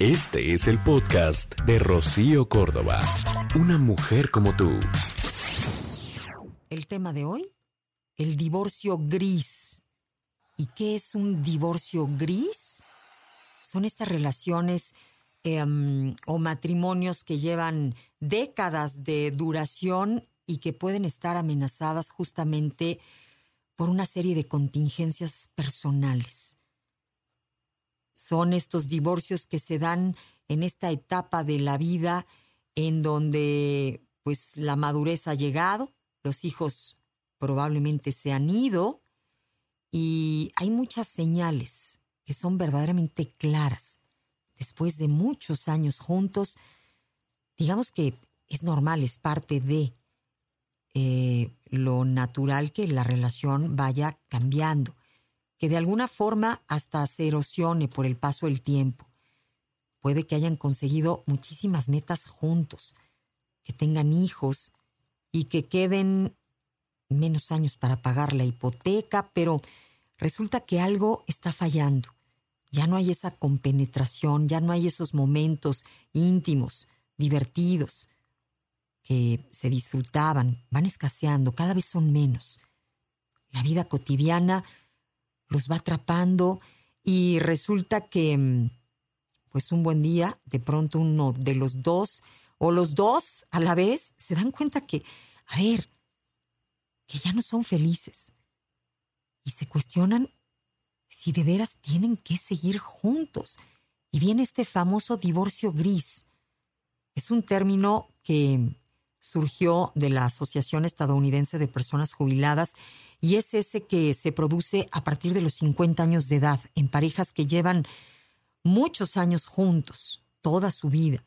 Este es el podcast de Rocío Córdoba. Una mujer como tú. El tema de hoy, el divorcio gris. ¿Y qué es un divorcio gris? Son estas relaciones em, o matrimonios que llevan décadas de duración y que pueden estar amenazadas justamente por una serie de contingencias personales. Son estos divorcios que se dan en esta etapa de la vida en donde pues la madurez ha llegado, los hijos probablemente se han ido y hay muchas señales que son verdaderamente claras. Después de muchos años juntos, digamos que es normal, es parte de eh, lo natural que la relación vaya cambiando, que de alguna forma hasta se erosione por el paso del tiempo. Puede que hayan conseguido muchísimas metas juntos, que tengan hijos y que queden menos años para pagar la hipoteca, pero resulta que algo está fallando. Ya no hay esa compenetración, ya no hay esos momentos íntimos, divertidos, que se disfrutaban, van escaseando, cada vez son menos. La vida cotidiana los va atrapando y resulta que, mm, pues un buen día, de pronto uno de los dos, o los dos a la vez, se dan cuenta que, a ver, que ya no son felices. Y se cuestionan si de veras tienen que seguir juntos. Y viene este famoso divorcio gris. Es un término que surgió de la Asociación Estadounidense de Personas Jubiladas y es ese que se produce a partir de los 50 años de edad en parejas que llevan muchos años juntos, toda su vida.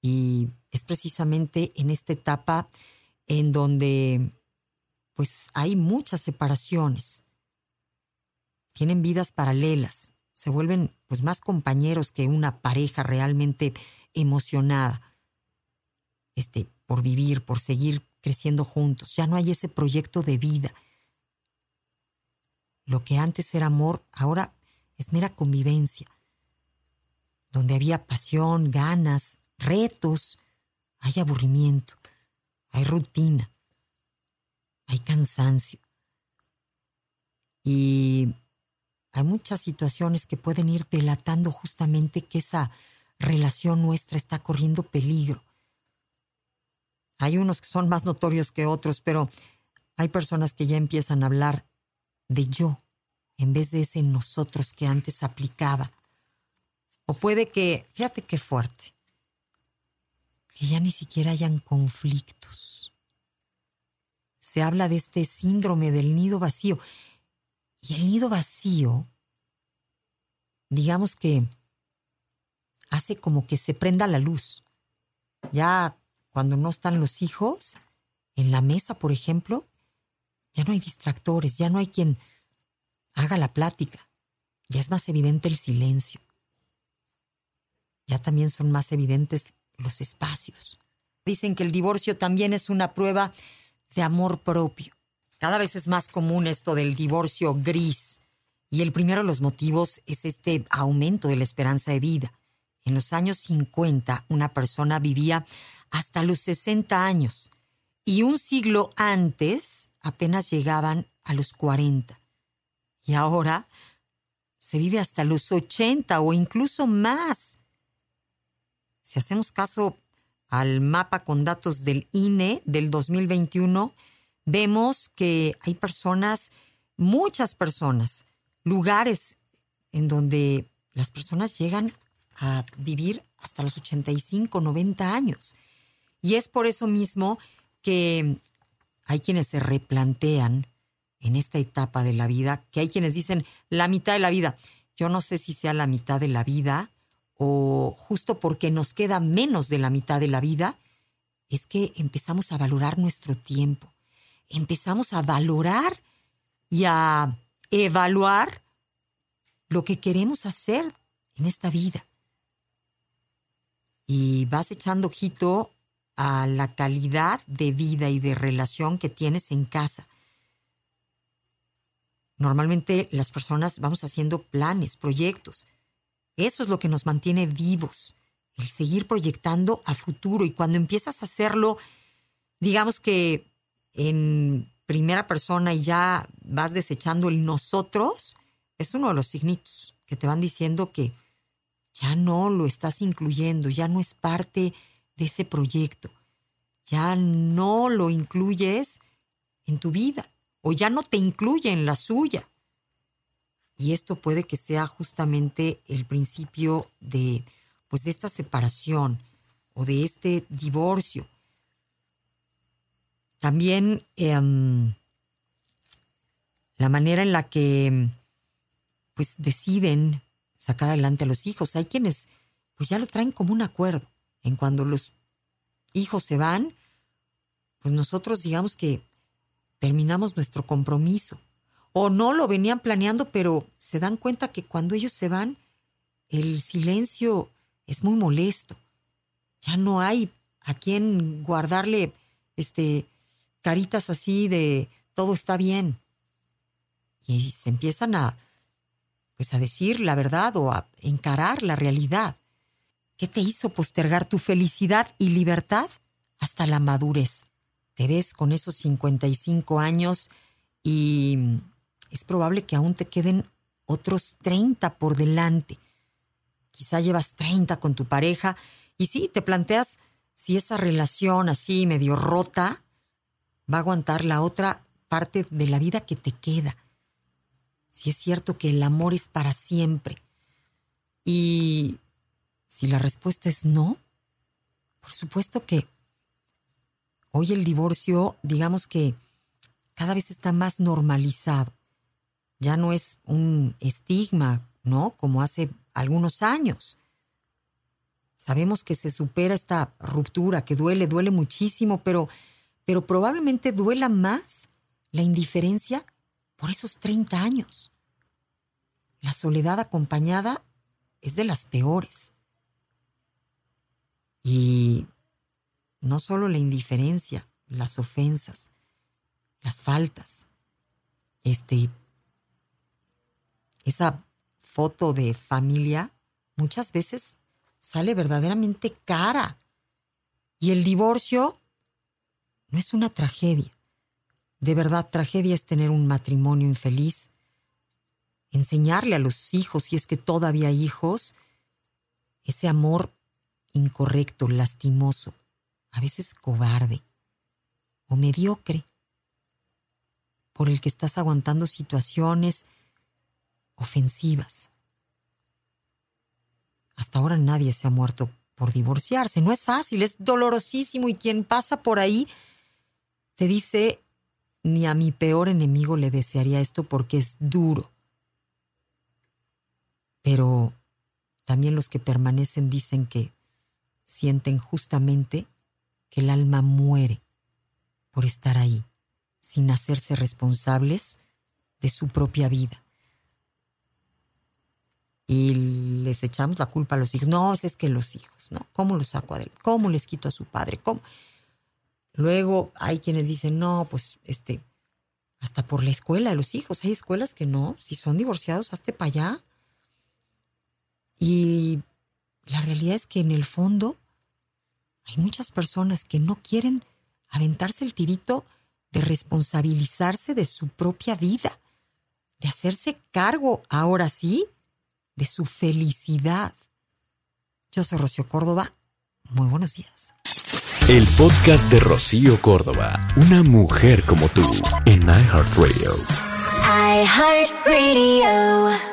Y es precisamente en esta etapa en donde pues hay muchas separaciones. Tienen vidas paralelas, se vuelven pues más compañeros que una pareja realmente emocionada. Este, por vivir, por seguir creciendo juntos. Ya no hay ese proyecto de vida. Lo que antes era amor, ahora es mera convivencia, donde había pasión, ganas, retos, hay aburrimiento, hay rutina, hay cansancio. Y hay muchas situaciones que pueden ir delatando justamente que esa relación nuestra está corriendo peligro. Hay unos que son más notorios que otros, pero hay personas que ya empiezan a hablar de yo en vez de ese nosotros que antes aplicaba. O puede que, fíjate qué fuerte, que ya ni siquiera hayan conflictos. Se habla de este síndrome del nido vacío. Y el nido vacío, digamos que hace como que se prenda la luz. Ya cuando no están los hijos, en la mesa, por ejemplo, ya no hay distractores, ya no hay quien haga la plática, ya es más evidente el silencio, ya también son más evidentes los espacios. Dicen que el divorcio también es una prueba de amor propio. Cada vez es más común esto del divorcio gris. Y el primero de los motivos es este aumento de la esperanza de vida. En los años 50, una persona vivía hasta los 60 años y un siglo antes apenas llegaban a los 40. Y ahora se vive hasta los 80 o incluso más. Si hacemos caso al mapa con datos del INE del 2021, vemos que hay personas, muchas personas, lugares en donde las personas llegan a vivir hasta los 85, 90 años. Y es por eso mismo que hay quienes se replantean en esta etapa de la vida, que hay quienes dicen la mitad de la vida. Yo no sé si sea la mitad de la vida o justo porque nos queda menos de la mitad de la vida, es que empezamos a valorar nuestro tiempo, empezamos a valorar y a evaluar lo que queremos hacer en esta vida. Y vas echando ojito a la calidad de vida y de relación que tienes en casa. Normalmente las personas vamos haciendo planes, proyectos. Eso es lo que nos mantiene vivos, el seguir proyectando a futuro. Y cuando empiezas a hacerlo, digamos que en primera persona y ya vas desechando el nosotros, es uno de los signitos que te van diciendo que ya no lo estás incluyendo, ya no es parte de ese proyecto, ya no lo incluyes en tu vida o ya no te incluye en la suya. Y esto puede que sea justamente el principio de, pues, de esta separación o de este divorcio. También em, la manera en la que pues deciden sacar adelante a los hijos. Hay quienes pues ya lo traen como un acuerdo. Cuando los hijos se van, pues nosotros digamos que terminamos nuestro compromiso. O no lo venían planeando, pero se dan cuenta que cuando ellos se van, el silencio es muy molesto. Ya no hay a quien guardarle este caritas así de todo está bien. Y se empiezan a pues a decir la verdad o a encarar la realidad. ¿Qué te hizo postergar tu felicidad y libertad hasta la madurez? Te ves con esos 55 años y es probable que aún te queden otros 30 por delante. Quizá llevas 30 con tu pareja y sí, te planteas si esa relación así medio rota va a aguantar la otra parte de la vida que te queda si es cierto que el amor es para siempre. Y si la respuesta es no, por supuesto que hoy el divorcio, digamos que cada vez está más normalizado. Ya no es un estigma, ¿no? Como hace algunos años. Sabemos que se supera esta ruptura, que duele, duele muchísimo, pero, pero probablemente duela más la indiferencia por esos 30 años. La soledad acompañada es de las peores. Y no solo la indiferencia, las ofensas, las faltas, este, esa foto de familia muchas veces sale verdaderamente cara. Y el divorcio no es una tragedia. De verdad, tragedia es tener un matrimonio infeliz, enseñarle a los hijos, si es que todavía hay hijos, ese amor incorrecto, lastimoso, a veces cobarde o mediocre, por el que estás aguantando situaciones ofensivas. Hasta ahora nadie se ha muerto por divorciarse. No es fácil, es dolorosísimo y quien pasa por ahí te dice, ni a mi peor enemigo le desearía esto porque es duro. Pero también los que permanecen dicen que sienten justamente que el alma muere por estar ahí, sin hacerse responsables de su propia vida. Y les echamos la culpa a los hijos. No, es que los hijos, ¿no? ¿Cómo los saco adelante? ¿Cómo les quito a su padre? ¿Cómo? Luego hay quienes dicen, no, pues este, hasta por la escuela los hijos. Hay escuelas que no, si son divorciados, hazte para allá. Y la realidad es que en el fondo hay muchas personas que no quieren aventarse el tirito de responsabilizarse de su propia vida, de hacerse cargo, ahora sí, de su felicidad. Yo soy Rocío Córdoba. Muy buenos días. El podcast de Rocío Córdoba, una mujer como tú, en iHeartRadio. iHeartRadio.